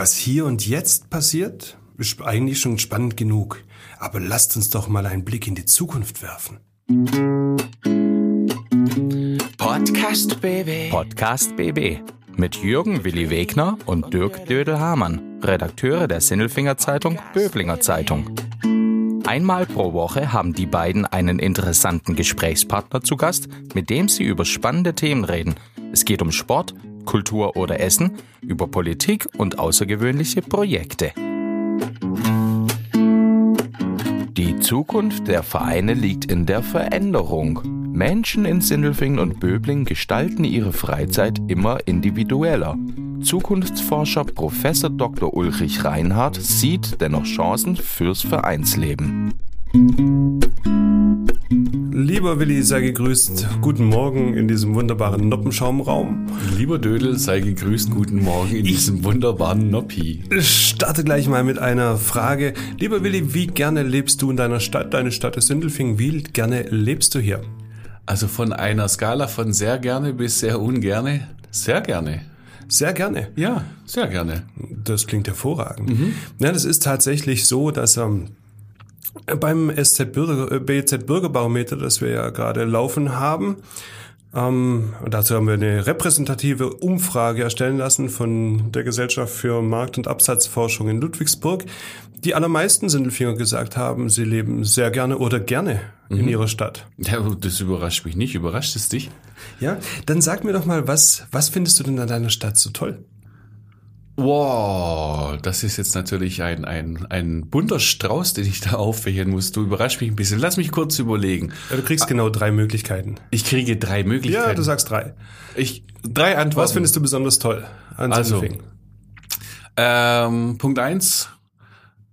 Was hier und jetzt passiert, ist eigentlich schon spannend genug. Aber lasst uns doch mal einen Blick in die Zukunft werfen. Podcast BB. Podcast BB mit Jürgen Willi Wegner und Dirk Dödel-Hamann, Redakteure der Sinnelfinger Zeitung Böblinger Zeitung. Einmal pro Woche haben die beiden einen interessanten Gesprächspartner zu Gast, mit dem sie über spannende Themen reden. Es geht um Sport, Kultur oder Essen, über Politik und außergewöhnliche Projekte. Die Zukunft der Vereine liegt in der Veränderung. Menschen in Sindelfingen und Böbling gestalten ihre Freizeit immer individueller. Zukunftsforscher Prof. Dr. Ulrich Reinhardt sieht dennoch Chancen fürs Vereinsleben. Lieber Willi, sei gegrüßt. Guten Morgen in diesem wunderbaren Noppenschaumraum. Lieber Dödel, sei gegrüßt. Guten Morgen in diesem wunderbaren Noppi. Ich starte gleich mal mit einer Frage. Lieber Willi, wie gerne lebst du in deiner Stadt? Deine Stadt ist Sindelfingen. Wie gerne lebst du hier? Also von einer Skala von sehr gerne bis sehr ungerne, sehr gerne. Sehr gerne. Ja, sehr gerne. Das klingt hervorragend. Mhm. Ja, das ist tatsächlich so, dass ähm, beim SZ Bürger, äh, BZ Bürgerbarometer, das wir ja gerade laufen haben, ähm, dazu haben wir eine repräsentative Umfrage erstellen lassen von der Gesellschaft für Markt- und Absatzforschung in Ludwigsburg. Die allermeisten Sindelfinger gesagt haben, sie leben sehr gerne oder gerne mhm. in ihrer Stadt. Ja, das überrascht mich nicht. Überrascht es dich? Ja, dann sag mir doch mal, was, was findest du denn an deiner Stadt so toll? Wow, das ist jetzt natürlich ein, ein, ein bunter Strauß, den ich da aufwählen muss. Du überraschst mich ein bisschen. Lass mich kurz überlegen. Ja, du kriegst ah, genau drei Möglichkeiten. Ich kriege drei Möglichkeiten. Ja, du sagst drei. Ich, drei Antworten. Was findest du besonders toll an also, ähm, Punkt eins,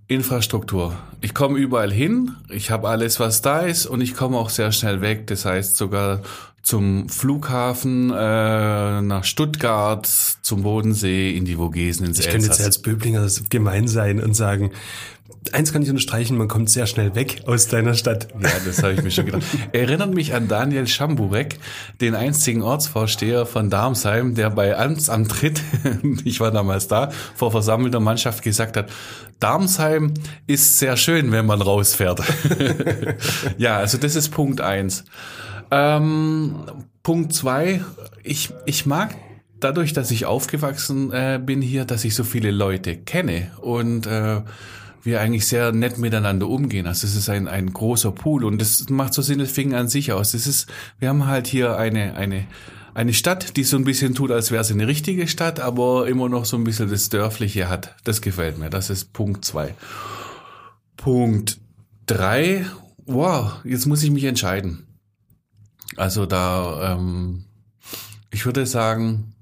Infrastruktur. Ich komme überall hin, ich habe alles, was da ist und ich komme auch sehr schnell weg. Das heißt sogar zum Flughafen, äh, nach Stuttgart, zum Bodensee, in die Vogesen, ins Ich könnte jetzt als Böblinger gemein sein und sagen, eins kann ich unterstreichen, man kommt sehr schnell weg aus deiner Stadt. Ja, das habe ich mir schon gedacht. Erinnert mich an Daniel Schamburek, den einzigen Ortsvorsteher von Darmsheim, der bei Amtsantritt, ich war damals da, vor versammelter Mannschaft gesagt hat, Darmsheim ist sehr schön, wenn man rausfährt. ja, also das ist Punkt eins. Ähm, Punkt zwei, ich, ich mag dadurch, dass ich aufgewachsen äh, bin hier, dass ich so viele Leute kenne und äh, wir eigentlich sehr nett miteinander umgehen. Also es ist ein, ein großer Pool und das macht so Sindelfingen an sich aus. Das ist, wir haben halt hier eine, eine, eine Stadt, die so ein bisschen tut, als wäre sie eine richtige Stadt, aber immer noch so ein bisschen das Dörfliche hat. Das gefällt mir. Das ist Punkt zwei. Punkt drei. Wow, jetzt muss ich mich entscheiden. Also da, ähm, ich würde sagen,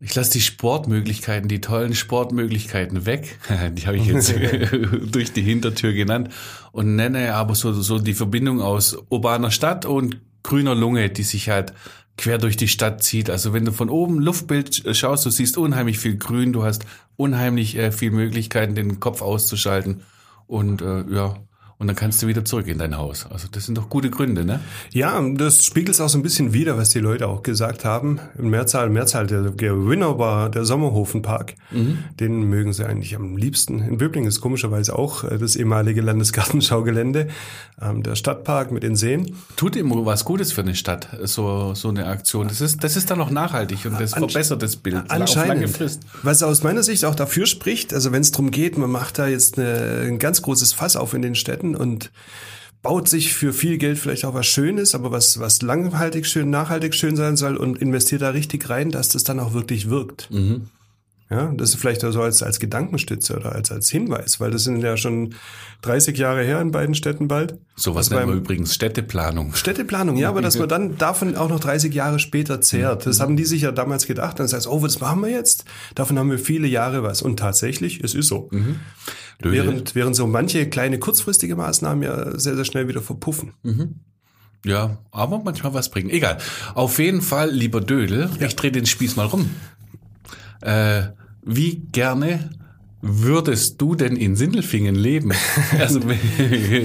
ich lasse die Sportmöglichkeiten, die tollen Sportmöglichkeiten weg. Die habe ich jetzt durch die Hintertür genannt und nenne aber so, so die Verbindung aus urbaner Stadt und grüner Lunge, die sich halt quer durch die Stadt zieht. Also wenn du von oben Luftbild schaust, du siehst unheimlich viel Grün, du hast unheimlich äh, viel Möglichkeiten, den Kopf auszuschalten. Und äh, ja, und dann kannst du wieder zurück in dein Haus. Also das sind doch gute Gründe, ne? Ja, das spiegelt auch so ein bisschen wider, was die Leute auch gesagt haben. In Mehrzahl, Mehrzahl, der Gewinner war der Sommerhofenpark. Mhm. Den mögen sie eigentlich am liebsten. In Böblingen ist komischerweise auch äh, das ehemalige Landesgartenschaugelände, ähm, der Stadtpark mit den Seen. Tut immer was Gutes für eine Stadt, so, so eine Aktion. Das ist, das ist dann auch nachhaltig und das verbessert das Bild. Anscheinend. Was aus meiner Sicht auch dafür spricht, also wenn es darum geht, man macht da jetzt eine, ein ganz großes Fass auf in den Städten, und baut sich für viel Geld vielleicht auch was Schönes, aber was, was langhaltig schön, nachhaltig schön sein soll und investiert da richtig rein, dass das dann auch wirklich wirkt. Mhm. Ja, das ist vielleicht so als, als Gedankenstütze oder als, als Hinweis, weil das sind ja schon 30 Jahre her in beiden Städten bald. Sowas also nennen wir übrigens Städteplanung. Städteplanung, ja, aber dass man dann davon auch noch 30 Jahre später zehrt. Das haben die sich ja damals gedacht. Dann heißt, oh, was machen wir jetzt? Davon haben wir viele Jahre was. Und tatsächlich, es ist so. Mhm. Während, während so manche kleine kurzfristige Maßnahmen ja sehr, sehr schnell wieder verpuffen. Mhm. Ja, aber manchmal was bringen. Egal. Auf jeden Fall, lieber Dödel, ja. ich drehe den Spieß mal rum. Äh, wie gerne würdest du denn in Sindelfingen leben? Also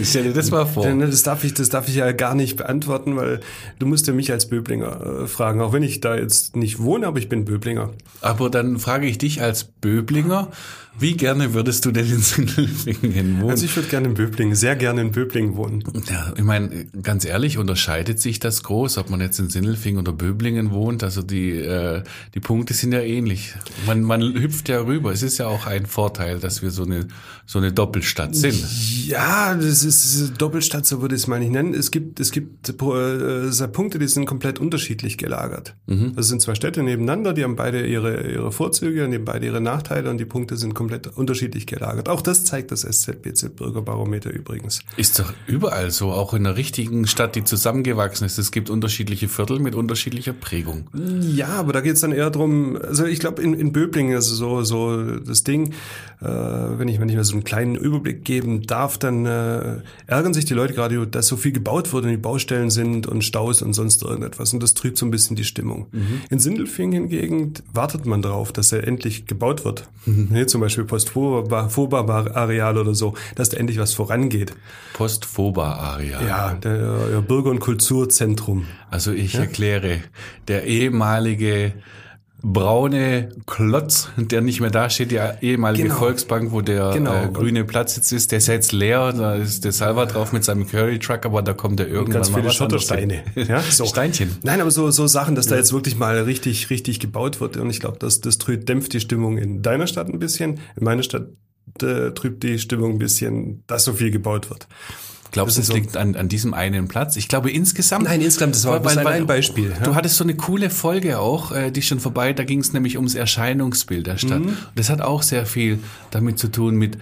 stell dir das mal vor. Das darf ich, das darf ich ja gar nicht beantworten, weil du musst ja mich als Böblinger äh, fragen, auch wenn ich da jetzt nicht wohne, aber ich bin Böblinger. Aber dann frage ich dich als Böblinger, wie gerne würdest du denn in Sindelfingen wohnen? Also ich würde gerne in Böblingen, sehr gerne in Böblingen wohnen. Ja, ich meine, ganz ehrlich, unterscheidet sich das groß, ob man jetzt in Sindelfingen oder Böblingen wohnt? Also die, äh, die Punkte sind ja ähnlich. Man, man hüpft ja rüber. Es ist ja auch ein Vorteil, dass wir so eine, so eine Doppelstadt sind. Ja, das ist Doppelstadt, so würde ich es mal nicht nennen. Es gibt, es gibt äh, Punkte, die sind komplett unterschiedlich gelagert. Mhm. Das sind zwei Städte nebeneinander, die haben beide ihre, ihre Vorzüge und die haben beide ihre Nachteile und die Punkte sind komplett unterschiedlich gelagert. Auch das zeigt das SZBZ Bürgerbarometer übrigens. Ist doch überall so, auch in einer richtigen Stadt, die zusammengewachsen ist. Es gibt unterschiedliche Viertel mit unterschiedlicher Prägung. Ja, aber da geht es dann eher drum, also ich glaube in, in Böblingen, also so, so das Ding, wenn ich, wenn ich mir so einen kleinen Überblick geben darf, dann äh, ärgern sich die Leute gerade, dass so viel gebaut wurde und die Baustellen sind und Staus und sonst irgendetwas. Und das trübt so ein bisschen die Stimmung. Mhm. In Sindelfingen hingegen wartet man darauf, dass er endlich gebaut wird. Mhm. Hier zum Beispiel Postfoba-Areal oder so, dass da endlich was vorangeht. Postfoba-Areal. Ja, der, der Bürger- und Kulturzentrum. Also ich ja? erkläre, der ehemalige braune Klotz, der nicht mehr da steht, die ehemalige genau. Volksbank, wo der genau. äh, grüne Platz jetzt ist, der ist jetzt leer, da ist der Salva drauf mit seinem Curry Truck, aber da kommt er irgendwann ganz mal viele Schottersteine. Ja, so. Steinchen. Nein, aber so, so Sachen, dass ja. da jetzt wirklich mal richtig, richtig gebaut wird und ich glaube, das, das dämpft die Stimmung in deiner Stadt ein bisschen, in meiner Stadt äh, trübt die Stimmung ein bisschen, dass so viel gebaut wird. Glaubst du, es so liegt an, an diesem einen Platz? Ich glaube insgesamt. Nein, insgesamt, das war weil, weil, ein Beispiel. Ja. Du hattest so eine coole Folge auch, äh, die ist schon vorbei, da ging es nämlich ums Erscheinungsbild der Stadt. Mhm. das hat auch sehr viel damit zu tun mit,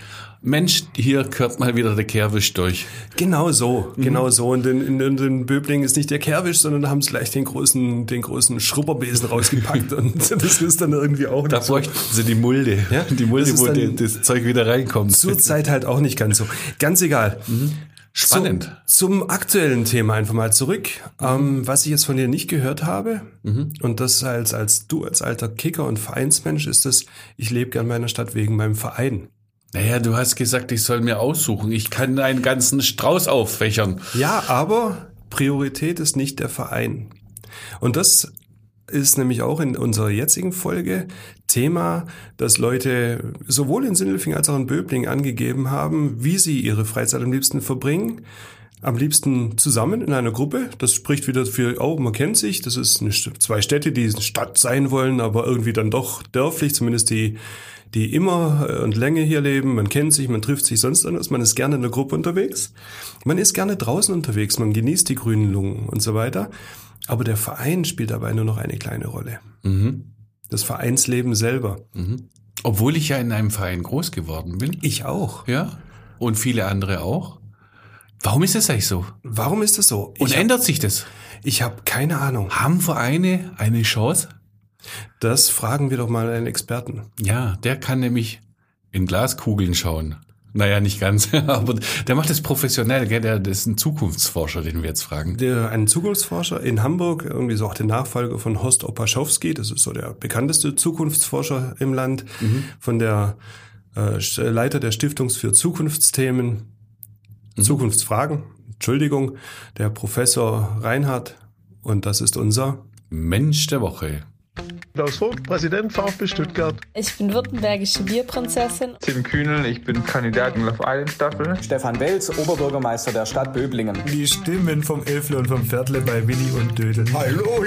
Mensch, hier gehört mal wieder der Kerwisch durch. Genau so, mhm. genau so. Und in, in, in den Böblingen ist nicht der Kerwisch, sondern haben es gleich den großen, den großen Schrubberbesen rausgepackt und das ist dann irgendwie auch Da bräuchten sie die Mulde, ja? die Mulde, wo die, das Zeug wieder reinkommt. Zurzeit halt auch nicht ganz so. Ganz egal. Mhm. Spannend. Zum, zum, aktuellen Thema einfach mal zurück. Mhm. Ähm, was ich jetzt von dir nicht gehört habe, mhm. und das als, als du als alter Kicker und Vereinsmensch, ist das, ich lebe gern in meiner Stadt wegen meinem Verein. Naja, du hast gesagt, ich soll mir aussuchen. Ich kann einen ganzen Strauß auffächern. Ja, aber Priorität ist nicht der Verein. Und das ist nämlich auch in unserer jetzigen Folge Thema, dass Leute sowohl in Sindelfing als auch in Böbling angegeben haben, wie sie ihre Freizeit am liebsten verbringen. Am liebsten zusammen in einer Gruppe. Das spricht wieder für, oh, man kennt sich. Das ist eine, zwei Städte, die Stadt sein wollen, aber irgendwie dann doch dörflich, zumindest die, die immer äh, und Länge hier leben. Man kennt sich, man trifft sich sonst anders. Man ist gerne in der Gruppe unterwegs. Man ist gerne draußen unterwegs. Man genießt die grünen Lungen und so weiter. Aber der Verein spielt dabei nur noch eine kleine Rolle. Mhm. Das Vereinsleben selber. Mhm. Obwohl ich ja in einem Verein groß geworden bin. Ich auch. Ja. Und viele andere auch. Warum ist das eigentlich so? Warum ist das so? Und ich ändert hab, sich das? Ich habe keine Ahnung. Haben Vereine eine Chance? Das fragen wir doch mal einen Experten. Ja, der kann nämlich in Glaskugeln schauen. Naja, nicht ganz, aber der macht das professionell, gell? Der, das ist ein Zukunftsforscher, den wir jetzt fragen. Der, ein Zukunftsforscher in Hamburg, irgendwie so auch der Nachfolger von Horst Opaschowski, das ist so der bekannteste Zukunftsforscher im Land, mhm. von der äh, Leiter der Stiftung für Zukunftsthemen, mhm. Zukunftsfragen, Entschuldigung, der Professor Reinhard und das ist unser Mensch der Woche. Klaus Vogt, Präsident VfB Stuttgart. Ich bin württembergische Bierprinzessin. Tim Kühnel, ich bin Kandidat in Love Island Staffel. Stefan Welz, Oberbürgermeister der Stadt Böblingen. Die Stimmen vom Elfle und vom Viertle bei Willi und Dödel. Hallo!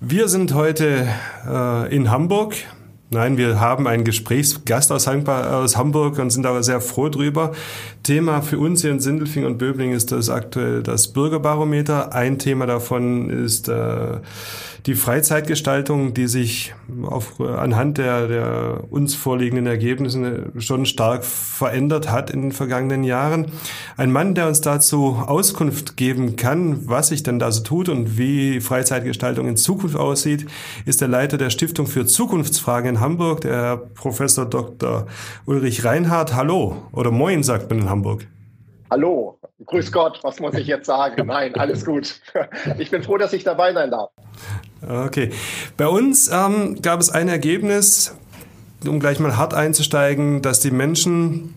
Wir sind heute äh, in Hamburg Nein, wir haben einen Gesprächsgast aus, Hamburg und sind aber sehr froh drüber. Thema für uns hier in Sindelfing und Böbling ist das aktuell das Bürgerbarometer. Ein Thema davon ist äh, die Freizeitgestaltung, die sich auf, anhand der, der uns vorliegenden Ergebnisse schon stark verändert hat in den vergangenen Jahren. Ein Mann, der uns dazu Auskunft geben kann, was sich denn da so tut und wie Freizeitgestaltung in Zukunft aussieht, ist der Leiter der Stiftung für Zukunftsfragen in Hamburg, der Professor Dr. Ulrich Reinhardt. Hallo oder Moin, sagt man in Hamburg. Hallo, grüß Gott, was muss ich jetzt sagen? Nein, alles gut. Ich bin froh, dass ich dabei sein darf. Okay. Bei uns ähm, gab es ein Ergebnis, um gleich mal hart einzusteigen, dass die Menschen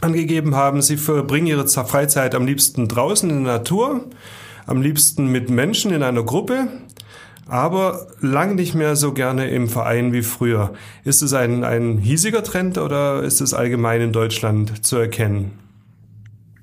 angegeben haben, sie verbringen ihre Freizeit am liebsten draußen in der Natur, am liebsten mit Menschen in einer Gruppe, aber lang nicht mehr so gerne im Verein wie früher. Ist es ein, ein hiesiger Trend oder ist es allgemein in Deutschland zu erkennen?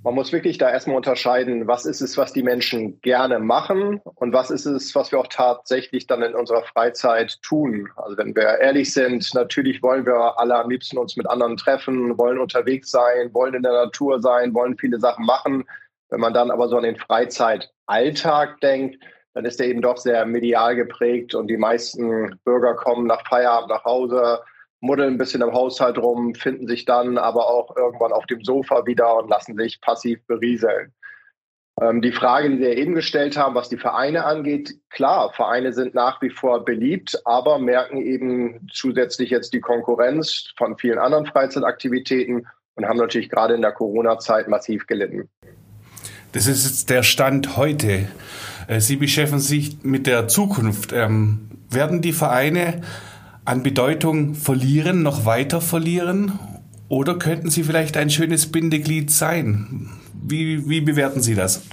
Man muss wirklich da erstmal unterscheiden, was ist es, was die Menschen gerne machen und was ist es, was wir auch tatsächlich dann in unserer Freizeit tun. Also wenn wir ehrlich sind, natürlich wollen wir alle am liebsten uns mit anderen treffen, wollen unterwegs sein, wollen in der Natur sein, wollen viele Sachen machen. Wenn man dann aber so an den Freizeitalltag denkt, dann ist der eben doch sehr medial geprägt und die meisten Bürger kommen nach Feierabend nach Hause, muddeln ein bisschen im Haushalt rum, finden sich dann aber auch irgendwann auf dem Sofa wieder und lassen sich passiv berieseln. Ähm, die Frage, die wir eben gestellt haben, was die Vereine angeht, klar, Vereine sind nach wie vor beliebt, aber merken eben zusätzlich jetzt die Konkurrenz von vielen anderen Freizeitaktivitäten und haben natürlich gerade in der Corona-Zeit massiv gelitten. Das ist jetzt der Stand heute. Äh, Sie beschäftigen sich mit der Zukunft. Ähm, werden die Vereine an Bedeutung verlieren, noch weiter verlieren? Oder könnten sie vielleicht ein schönes Bindeglied sein? Wie, wie bewerten Sie das?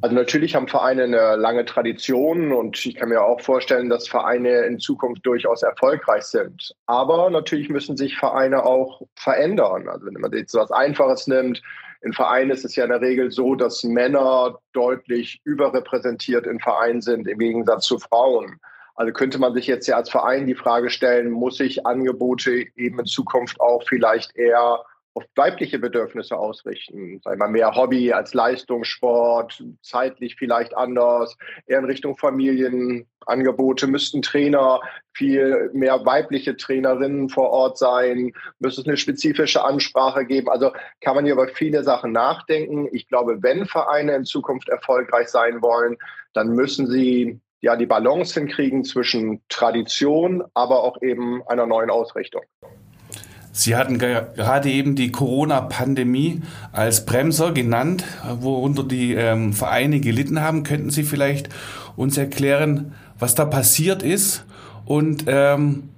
Also natürlich haben Vereine eine lange Tradition und ich kann mir auch vorstellen, dass Vereine in Zukunft durchaus erfolgreich sind. Aber natürlich müssen sich Vereine auch verändern. Also wenn man jetzt was Einfaches nimmt, in Vereinen ist es ja in der Regel so, dass Männer deutlich überrepräsentiert in Vereinen sind im Gegensatz zu Frauen. Also könnte man sich jetzt ja als Verein die Frage stellen, muss ich Angebote eben in Zukunft auch vielleicht eher auf weibliche Bedürfnisse ausrichten. Sei mal mehr Hobby als Leistungssport, zeitlich vielleicht anders, eher in Richtung Familienangebote. Müssten Trainer viel mehr weibliche Trainerinnen vor Ort sein? Müsste es eine spezifische Ansprache geben? Also kann man hier über viele Sachen nachdenken. Ich glaube, wenn Vereine in Zukunft erfolgreich sein wollen, dann müssen sie ja die Balance hinkriegen zwischen Tradition, aber auch eben einer neuen Ausrichtung. Sie hatten gerade eben die Corona-Pandemie als Bremser genannt, worunter die ähm, Vereine gelitten haben. Könnten Sie vielleicht uns erklären, was da passiert ist? Und ähm,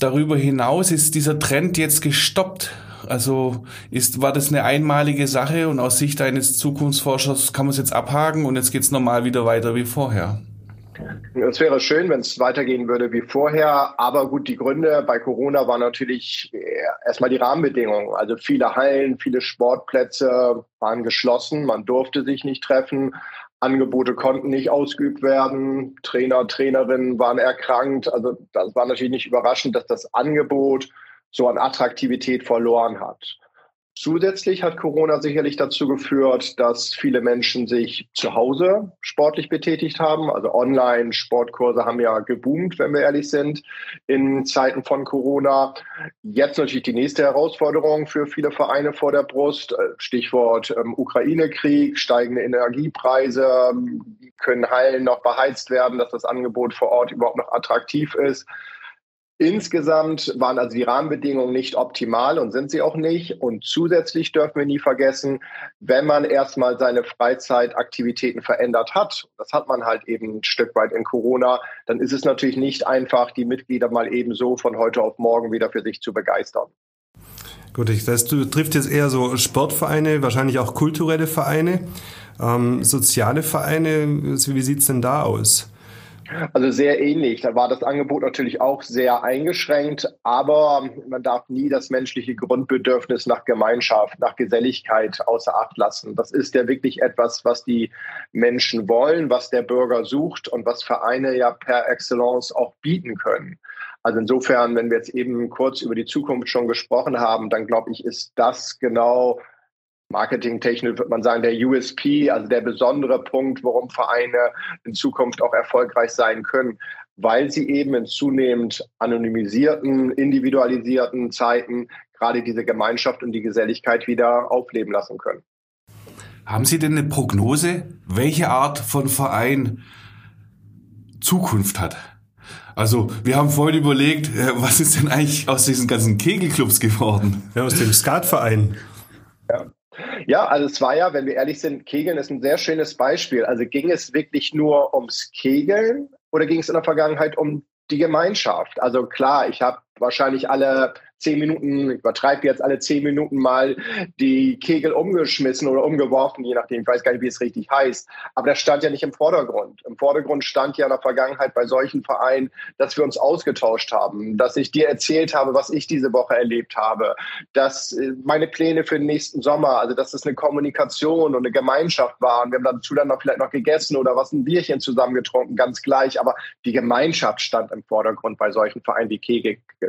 darüber hinaus ist dieser Trend jetzt gestoppt. Also ist, war das eine einmalige Sache und aus Sicht eines Zukunftsforschers kann man es jetzt abhaken und jetzt geht es normal wieder weiter wie vorher? Es wäre schön, wenn es weitergehen würde wie vorher. Aber gut, die Gründe bei Corona waren natürlich erstmal die Rahmenbedingungen. Also viele Hallen, viele Sportplätze waren geschlossen. Man durfte sich nicht treffen. Angebote konnten nicht ausgeübt werden. Trainer, Trainerinnen waren erkrankt. Also das war natürlich nicht überraschend, dass das Angebot so an Attraktivität verloren hat. Zusätzlich hat Corona sicherlich dazu geführt, dass viele Menschen sich zu Hause sportlich betätigt haben. Also Online-Sportkurse haben ja geboomt, wenn wir ehrlich sind, in Zeiten von Corona. Jetzt natürlich die nächste Herausforderung für viele Vereine vor der Brust. Stichwort ähm, Ukraine-Krieg, steigende Energiepreise. Können Hallen noch beheizt werden, dass das Angebot vor Ort überhaupt noch attraktiv ist? Insgesamt waren also die Rahmenbedingungen nicht optimal und sind sie auch nicht. Und zusätzlich dürfen wir nie vergessen, wenn man erstmal seine Freizeitaktivitäten verändert hat, das hat man halt eben ein Stück weit in Corona, dann ist es natürlich nicht einfach, die Mitglieder mal eben so von heute auf morgen wieder für sich zu begeistern. Gut, das trifft jetzt eher so Sportvereine, wahrscheinlich auch kulturelle Vereine, ähm, soziale Vereine. Wie sieht's denn da aus? Also sehr ähnlich. Da war das Angebot natürlich auch sehr eingeschränkt, aber man darf nie das menschliche Grundbedürfnis nach Gemeinschaft, nach Geselligkeit außer Acht lassen. Das ist ja wirklich etwas, was die Menschen wollen, was der Bürger sucht und was Vereine ja per Excellence auch bieten können. Also insofern, wenn wir jetzt eben kurz über die Zukunft schon gesprochen haben, dann glaube ich, ist das genau marketingtechnisch wird man sagen, der USP, also der besondere Punkt, warum Vereine in Zukunft auch erfolgreich sein können, weil sie eben in zunehmend anonymisierten, individualisierten Zeiten gerade diese Gemeinschaft und die Geselligkeit wieder aufleben lassen können. Haben Sie denn eine Prognose, welche Art von Verein Zukunft hat? Also, wir haben vorhin überlegt, äh, was ist denn eigentlich aus diesen ganzen Kegelclubs geworden? Ja, aus dem Skatverein. Ja. Ja, also es war ja, wenn wir ehrlich sind, Kegeln ist ein sehr schönes Beispiel. Also ging es wirklich nur ums Kegeln oder ging es in der Vergangenheit um die Gemeinschaft? Also klar, ich habe wahrscheinlich alle zehn Minuten, ich übertreibe jetzt alle zehn Minuten mal die Kegel umgeschmissen oder umgeworfen, je nachdem, ich weiß gar nicht, wie es richtig heißt. Aber das stand ja nicht im Vordergrund. Im Vordergrund stand ja in der Vergangenheit bei solchen Vereinen, dass wir uns ausgetauscht haben, dass ich dir erzählt habe, was ich diese Woche erlebt habe, dass äh, meine Pläne für den nächsten Sommer, also dass es eine Kommunikation und eine Gemeinschaft war. Und wir haben dazu dann noch vielleicht noch gegessen oder was ein Bierchen zusammen getrunken, ganz gleich. Aber die Gemeinschaft stand im Vordergrund bei solchen Vereinen wie Kegelclubs.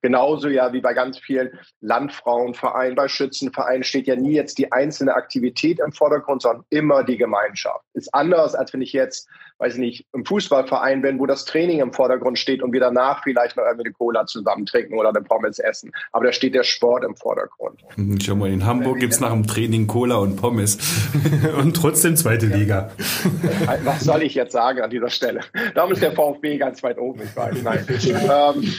Genauso genauso ja wie bei ganz vielen Landfrauenvereinen, bei Schützenvereinen steht ja nie jetzt die einzelne Aktivität im Vordergrund, sondern immer die Gemeinschaft. Ist anders, als wenn ich jetzt, weiß ich nicht, im Fußballverein bin, wo das Training im Vordergrund steht und wir danach vielleicht noch irgendwie eine Cola zusammen trinken oder eine Pommes essen. Aber da steht der Sport im Vordergrund. Hm, schau mal, in Hamburg gibt es nach dem Training Cola und Pommes. und trotzdem zweite Liga. Was soll ich jetzt sagen an dieser Stelle? Darum ist der VfB ganz weit oben, ich weiß. Nein. ähm,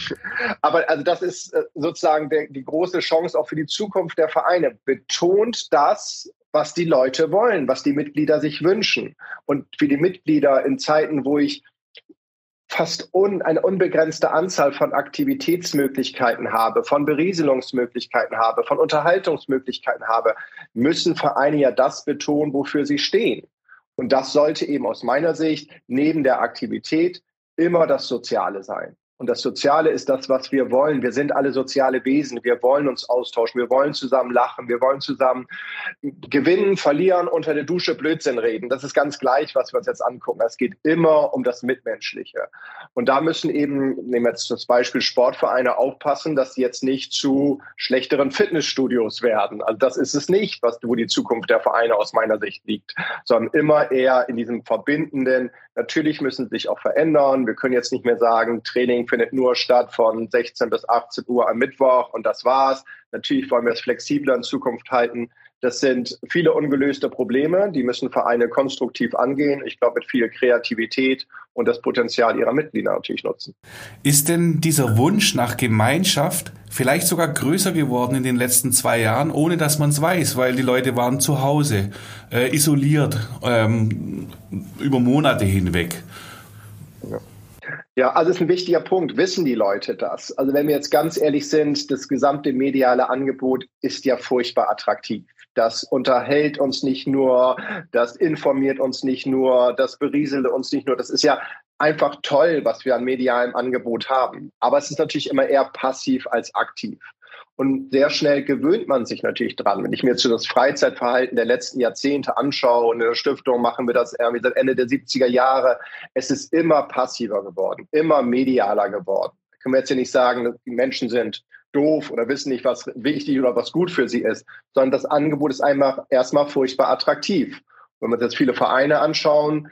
aber also das ist äh, sozusagen der, die große Chance auch für die Zukunft der Vereine. Betont das, was die Leute wollen, was die Mitglieder sich wünschen. Und für die Mitglieder in Zeiten, wo ich fast un, eine unbegrenzte Anzahl von Aktivitätsmöglichkeiten habe, von Berieselungsmöglichkeiten habe, von Unterhaltungsmöglichkeiten habe, müssen Vereine ja das betonen, wofür sie stehen. Und das sollte eben aus meiner Sicht neben der Aktivität immer das Soziale sein. Und das Soziale ist das, was wir wollen. Wir sind alle soziale Wesen. Wir wollen uns austauschen. Wir wollen zusammen lachen. Wir wollen zusammen gewinnen, verlieren, unter der Dusche Blödsinn reden. Das ist ganz gleich, was wir uns jetzt angucken. Es geht immer um das Mitmenschliche. Und da müssen eben, nehmen wir jetzt das Beispiel Sportvereine aufpassen, dass sie jetzt nicht zu schlechteren Fitnessstudios werden. Also das ist es nicht, was, wo die Zukunft der Vereine aus meiner Sicht liegt, sondern immer eher in diesem verbindenden, natürlich müssen sie sich auch verändern. Wir können jetzt nicht mehr sagen, Training Training findet nur statt von 16 bis 18 Uhr am Mittwoch und das war's. Natürlich wollen wir es flexibler in Zukunft halten. Das sind viele ungelöste Probleme, die müssen Vereine konstruktiv angehen. Ich glaube, mit viel Kreativität und das Potenzial ihrer Mitglieder natürlich nutzen. Ist denn dieser Wunsch nach Gemeinschaft vielleicht sogar größer geworden in den letzten zwei Jahren, ohne dass man es weiß, weil die Leute waren zu Hause, äh, isoliert ähm, über Monate hinweg? Ja. Also ist ein wichtiger Punkt. Wissen die Leute das? Also wenn wir jetzt ganz ehrlich sind, das gesamte mediale Angebot ist ja furchtbar attraktiv. Das unterhält uns nicht nur, das informiert uns nicht nur, das berieselt uns nicht nur. Das ist ja einfach toll, was wir an medialem Angebot haben. Aber es ist natürlich immer eher passiv als aktiv. Und sehr schnell gewöhnt man sich natürlich dran. Wenn ich mir jetzt so das Freizeitverhalten der letzten Jahrzehnte anschaue und in der Stiftung machen wir das irgendwie seit Ende der 70er Jahre, es ist immer passiver geworden, immer medialer geworden. Da können wir jetzt hier nicht sagen, die Menschen sind doof oder wissen nicht, was wichtig oder was gut für sie ist, sondern das Angebot ist einfach erstmal furchtbar attraktiv. Wenn wir uns jetzt viele Vereine anschauen,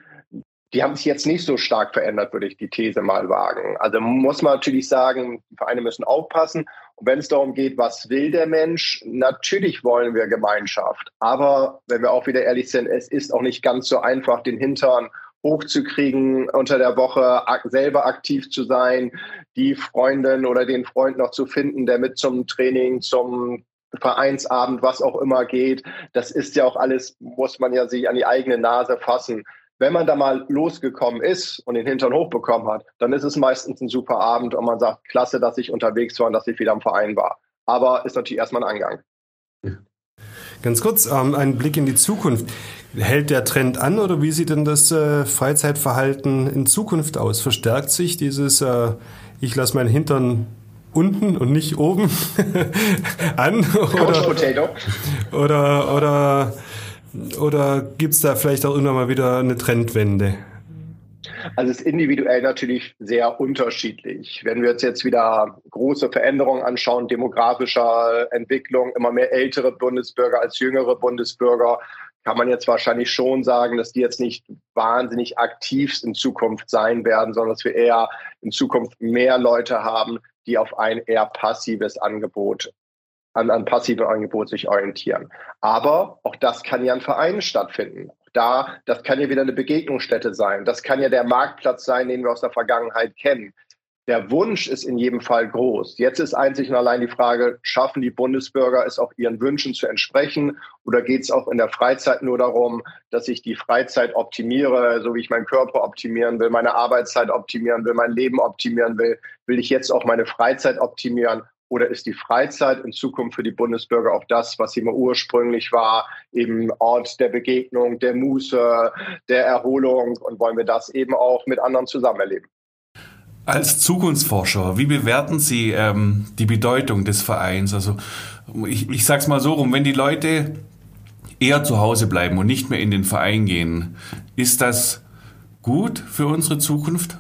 die haben sich jetzt nicht so stark verändert, würde ich die These mal wagen. Also muss man natürlich sagen, die Vereine müssen aufpassen. Und wenn es darum geht, was will der Mensch, natürlich wollen wir Gemeinschaft. Aber wenn wir auch wieder ehrlich sind, es ist auch nicht ganz so einfach, den Hintern hochzukriegen, unter der Woche selber aktiv zu sein, die Freundin oder den Freund noch zu finden, der mit zum Training, zum Vereinsabend, was auch immer geht. Das ist ja auch alles, muss man ja sich an die eigene Nase fassen wenn man da mal losgekommen ist und den Hintern hochbekommen hat, dann ist es meistens ein super Abend und man sagt, klasse, dass ich unterwegs war und dass ich wieder im Verein war. Aber ist natürlich erstmal ein Angang. Ganz kurz, ähm, ein Blick in die Zukunft. Hält der Trend an oder wie sieht denn das äh, Freizeitverhalten in Zukunft aus? Verstärkt sich dieses, äh, ich lasse meinen Hintern unten und nicht oben an? oder, oder, oder oder gibt es da vielleicht auch irgendwann mal wieder eine Trendwende? Also es ist individuell natürlich sehr unterschiedlich. Wenn wir uns jetzt wieder große Veränderungen anschauen, demografischer Entwicklung, immer mehr ältere Bundesbürger als jüngere Bundesbürger, kann man jetzt wahrscheinlich schon sagen, dass die jetzt nicht wahnsinnig aktiv in Zukunft sein werden, sondern dass wir eher in Zukunft mehr Leute haben, die auf ein eher passives Angebot an, an passivem Angebot sich orientieren. Aber auch das kann ja in Vereinen stattfinden. Da, das kann ja wieder eine Begegnungsstätte sein. Das kann ja der Marktplatz sein, den wir aus der Vergangenheit kennen. der Wunsch ist in jedem Fall groß. Jetzt ist einzig und allein die Frage, schaffen die Bundesbürger es auch ihren Wünschen zu entsprechen oder geht es auch in der Freizeit nur darum, dass ich die Freizeit optimiere, so wie ich meinen Körper optimieren will, meine Arbeitszeit optimieren will, mein Leben optimieren will, will ich jetzt auch meine Freizeit optimieren oder ist die Freizeit in Zukunft für die Bundesbürger auch das, was sie immer ursprünglich war, eben Ort der Begegnung, der Muße, der Erholung und wollen wir das eben auch mit anderen zusammen erleben? Als Zukunftsforscher, wie bewerten Sie ähm, die Bedeutung des Vereins? Also ich, ich sage es mal so rum, wenn die Leute eher zu Hause bleiben und nicht mehr in den Verein gehen, ist das gut für unsere Zukunft?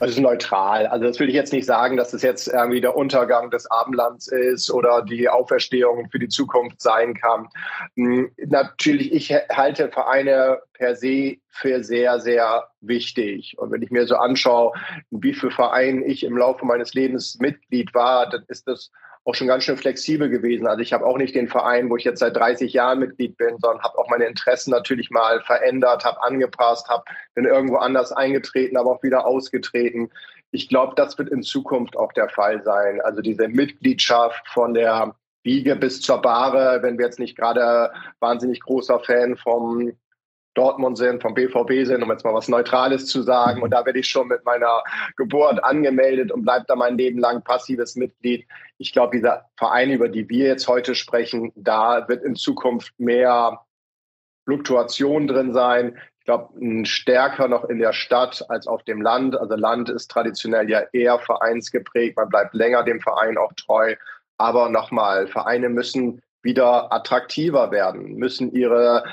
Also neutral. Also das will ich jetzt nicht sagen, dass es jetzt irgendwie der Untergang des Abendlands ist oder die Auferstehung für die Zukunft sein kann. Hm, natürlich, ich halte Vereine per se für sehr, sehr wichtig. Und wenn ich mir so anschaue, wie viele Vereinen ich im Laufe meines Lebens Mitglied war, dann ist das auch schon ganz schön flexibel gewesen. Also ich habe auch nicht den Verein, wo ich jetzt seit 30 Jahren Mitglied bin, sondern habe auch meine Interessen natürlich mal verändert, habe angepasst, habe bin irgendwo anders eingetreten, aber auch wieder ausgetreten. Ich glaube, das wird in Zukunft auch der Fall sein. Also diese Mitgliedschaft von der Wiege bis zur Bahre, wenn wir jetzt nicht gerade wahnsinnig großer Fan vom Dortmund sind, vom BVB sind, um jetzt mal was Neutrales zu sagen. Und da werde ich schon mit meiner Geburt angemeldet und bleibe da mein Leben lang passives Mitglied. Ich glaube, dieser Verein, über die wir jetzt heute sprechen, da wird in Zukunft mehr Fluktuation drin sein. Ich glaube, stärker noch in der Stadt als auf dem Land. Also Land ist traditionell ja eher vereinsgeprägt. Man bleibt länger dem Verein auch treu. Aber nochmal, Vereine müssen wieder attraktiver werden, müssen ihre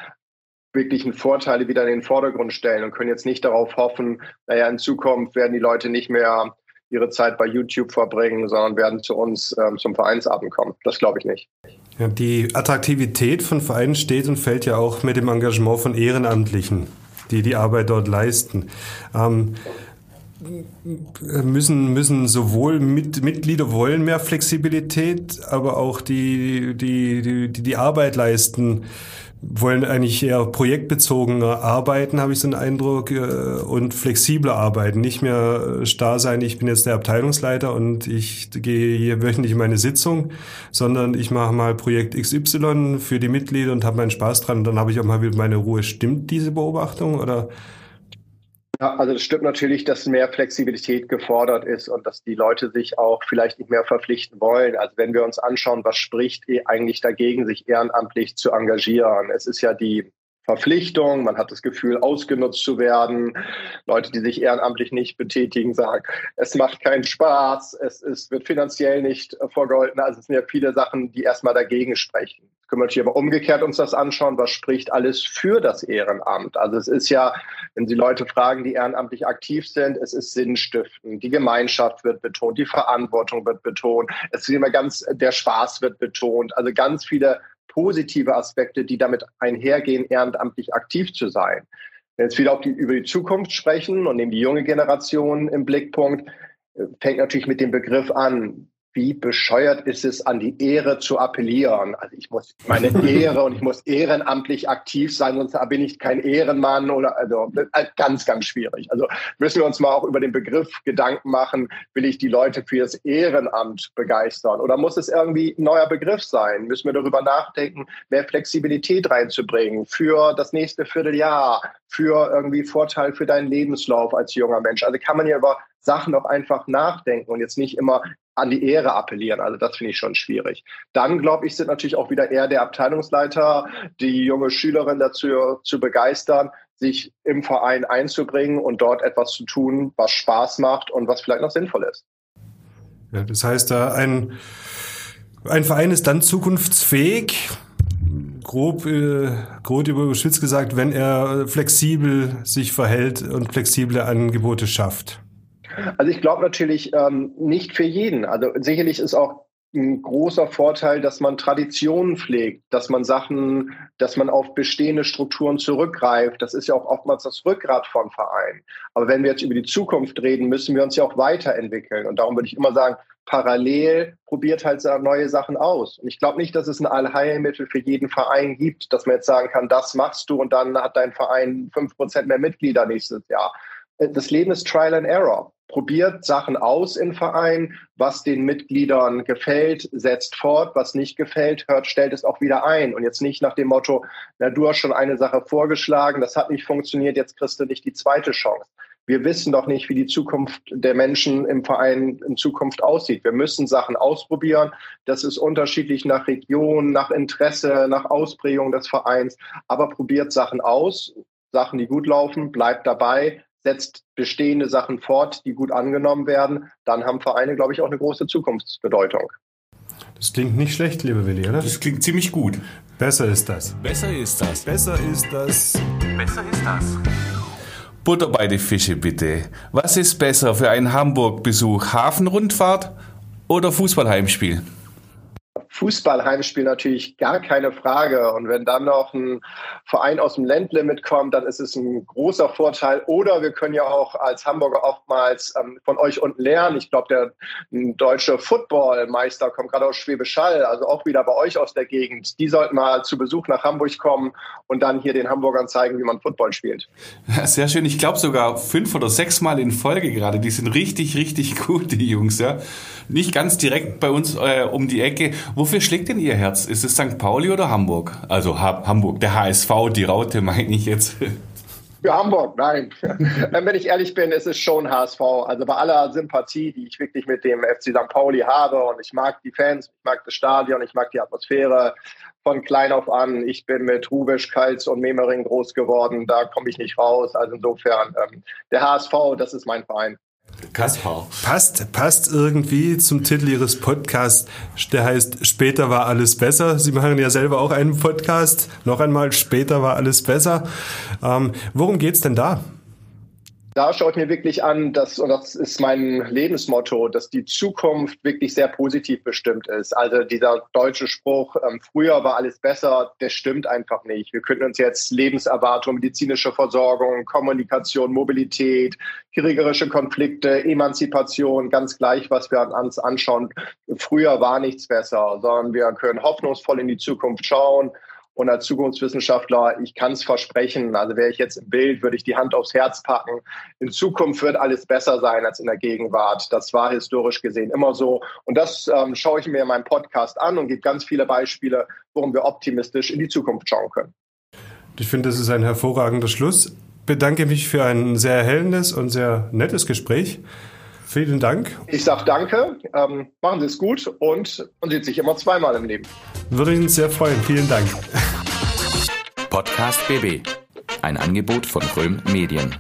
wirklichen Vorteile wieder in den Vordergrund stellen und können jetzt nicht darauf hoffen, naja, in Zukunft werden die Leute nicht mehr ihre Zeit bei YouTube verbringen, sondern werden zu uns ähm, zum Vereinsabend kommen. Das glaube ich nicht. Ja, die Attraktivität von Vereinen steht und fällt ja auch mit dem Engagement von Ehrenamtlichen, die die Arbeit dort leisten. Ähm, müssen, müssen sowohl mit, Mitglieder wollen mehr Flexibilität, aber auch die, die, die, die Arbeit leisten wollen eigentlich eher projektbezogener arbeiten, habe ich so einen Eindruck, äh, und flexibler arbeiten. Nicht mehr äh, starr sein, ich bin jetzt der Abteilungsleiter und ich gehe hier wöchentlich in meine Sitzung, sondern ich mache mal Projekt XY für die Mitglieder und habe meinen Spaß dran und dann habe ich auch mal wieder meine Ruhe. Stimmt diese Beobachtung oder? Ja, also es stimmt natürlich, dass mehr Flexibilität gefordert ist und dass die Leute sich auch vielleicht nicht mehr verpflichten wollen. Also wenn wir uns anschauen, was spricht eh eigentlich dagegen, sich ehrenamtlich zu engagieren? Es ist ja die Verpflichtung, man hat das Gefühl, ausgenutzt zu werden. Leute, die sich ehrenamtlich nicht betätigen, sagen, es macht keinen Spaß, es, es wird finanziell nicht vergolten. Also es sind ja viele Sachen, die erstmal dagegen sprechen. Können wir natürlich aber umgekehrt uns das anschauen, was spricht alles für das Ehrenamt? Also es ist ja, wenn Sie Leute fragen, die ehrenamtlich aktiv sind, es ist sinnstiftend, die Gemeinschaft wird betont, die Verantwortung wird betont, es ist immer ganz, der Spaß wird betont, also ganz viele positive Aspekte, die damit einhergehen, ehrenamtlich aktiv zu sein. Wenn wir jetzt wieder über die Zukunft sprechen und nehmen die junge Generation im Blickpunkt, äh, fängt natürlich mit dem Begriff an, wie bescheuert ist es, an die Ehre zu appellieren. Also ich muss meine Ehre und ich muss ehrenamtlich aktiv sein, sonst bin ich kein Ehrenmann oder also äh, ganz, ganz schwierig. Also müssen wir uns mal auch über den Begriff Gedanken machen, will ich die Leute für das Ehrenamt begeistern oder muss es irgendwie ein neuer Begriff sein? Müssen wir darüber nachdenken, mehr Flexibilität reinzubringen für das nächste Vierteljahr, für irgendwie Vorteil für deinen Lebenslauf als junger Mensch. Also kann man ja über Sachen auch einfach nachdenken und jetzt nicht immer an die Ehre appellieren. Also das finde ich schon schwierig. Dann, glaube ich, sind natürlich auch wieder eher der Abteilungsleiter, die junge Schülerin dazu zu begeistern, sich im Verein einzubringen und dort etwas zu tun, was Spaß macht und was vielleicht noch sinnvoll ist. Ja, das heißt, ein, ein Verein ist dann zukunftsfähig, grob, äh, grob überspitzt gesagt, wenn er flexibel sich verhält und flexible Angebote schafft. Also ich glaube natürlich ähm, nicht für jeden. Also sicherlich ist auch ein großer Vorteil, dass man Traditionen pflegt, dass man Sachen, dass man auf bestehende Strukturen zurückgreift. Das ist ja auch oftmals das Rückgrat von Vereinen. Aber wenn wir jetzt über die Zukunft reden, müssen wir uns ja auch weiterentwickeln. Und darum würde ich immer sagen, parallel probiert halt neue Sachen aus. Und ich glaube nicht, dass es ein Allheilmittel für jeden Verein gibt, dass man jetzt sagen kann, das machst du und dann hat dein Verein fünf Prozent mehr Mitglieder nächstes Jahr. Äh, das Leben ist Trial and Error. Probiert Sachen aus im Verein, was den Mitgliedern gefällt, setzt fort, was nicht gefällt, hört, stellt es auch wieder ein. Und jetzt nicht nach dem Motto, na, du hast schon eine Sache vorgeschlagen, das hat nicht funktioniert, jetzt kriegst du nicht die zweite Chance. Wir wissen doch nicht, wie die Zukunft der Menschen im Verein in Zukunft aussieht. Wir müssen Sachen ausprobieren. Das ist unterschiedlich nach Region, nach Interesse, nach Ausprägung des Vereins. Aber probiert Sachen aus, Sachen, die gut laufen, bleibt dabei, setzt bestehende Sachen fort, die gut angenommen werden, dann haben Vereine, glaube ich, auch eine große Zukunftsbedeutung. Das klingt nicht schlecht, lieber Willi, oder? Das klingt ziemlich gut. Besser ist das. Besser ist das. Besser ist das. Besser ist das. Butter bei die Fische bitte. Was ist besser für einen Hamburg-Besuch? Hafenrundfahrt oder Fußballheimspiel? Fußballheimspiel natürlich gar keine Frage. Und wenn dann noch ein Verein aus dem Ländle mitkommt, dann ist es ein großer Vorteil. Oder wir können ja auch als Hamburger oftmals ähm, von euch unten lernen. Ich glaube, der deutsche Footballmeister kommt gerade aus Schwäbisch Hall, also auch wieder bei euch aus der Gegend. Die sollten mal zu Besuch nach Hamburg kommen und dann hier den Hamburgern zeigen, wie man Football spielt. Sehr schön. Ich glaube sogar fünf oder sechs Mal in Folge gerade. Die sind richtig, richtig gut, die Jungs. Ja, nicht ganz direkt bei uns äh, um die Ecke. Wofür schlägt denn Ihr Herz? Ist es St. Pauli oder Hamburg? Also ha Hamburg, der HSV, die Raute meine ich jetzt. Für Hamburg, nein. Wenn ich ehrlich bin, ist es schon HSV. Also bei aller Sympathie, die ich wirklich mit dem FC St. Pauli habe und ich mag die Fans, ich mag das Stadion, ich mag die Atmosphäre von klein auf an. Ich bin mit Rubisch, Kals und Memering groß geworden. Da komme ich nicht raus. Also insofern, ähm, der HSV, das ist mein Verein. Kaspar. Passt, passt irgendwie zum Titel Ihres Podcasts. Der heißt Später war alles besser. Sie machen ja selber auch einen Podcast. Noch einmal, später war alles besser. Ähm, worum geht's denn da? Da schaue ich mir wirklich an, dass, und das ist mein Lebensmotto, dass die Zukunft wirklich sehr positiv bestimmt ist. Also dieser deutsche Spruch, ähm, früher war alles besser, der stimmt einfach nicht. Wir könnten uns jetzt Lebenserwartung, medizinische Versorgung, Kommunikation, Mobilität, kriegerische Konflikte, Emanzipation, ganz gleich, was wir uns anschauen. Früher war nichts besser, sondern wir können hoffnungsvoll in die Zukunft schauen und als Zukunftswissenschaftler, ich kann es versprechen, also wäre ich jetzt im Bild, würde ich die Hand aufs Herz packen. In Zukunft wird alles besser sein als in der Gegenwart. Das war historisch gesehen immer so. Und das ähm, schaue ich mir in meinem Podcast an und gebe ganz viele Beispiele, warum wir optimistisch in die Zukunft schauen können. Ich finde, das ist ein hervorragender Schluss. Bedanke mich für ein sehr erhellendes und sehr nettes Gespräch. Vielen Dank. Ich sage danke, ähm, machen Sie es gut und man sieht sich immer zweimal im Leben. Würde ich uns sehr freuen. Vielen Dank. Podcast BB. Ein Angebot von Röhm Medien.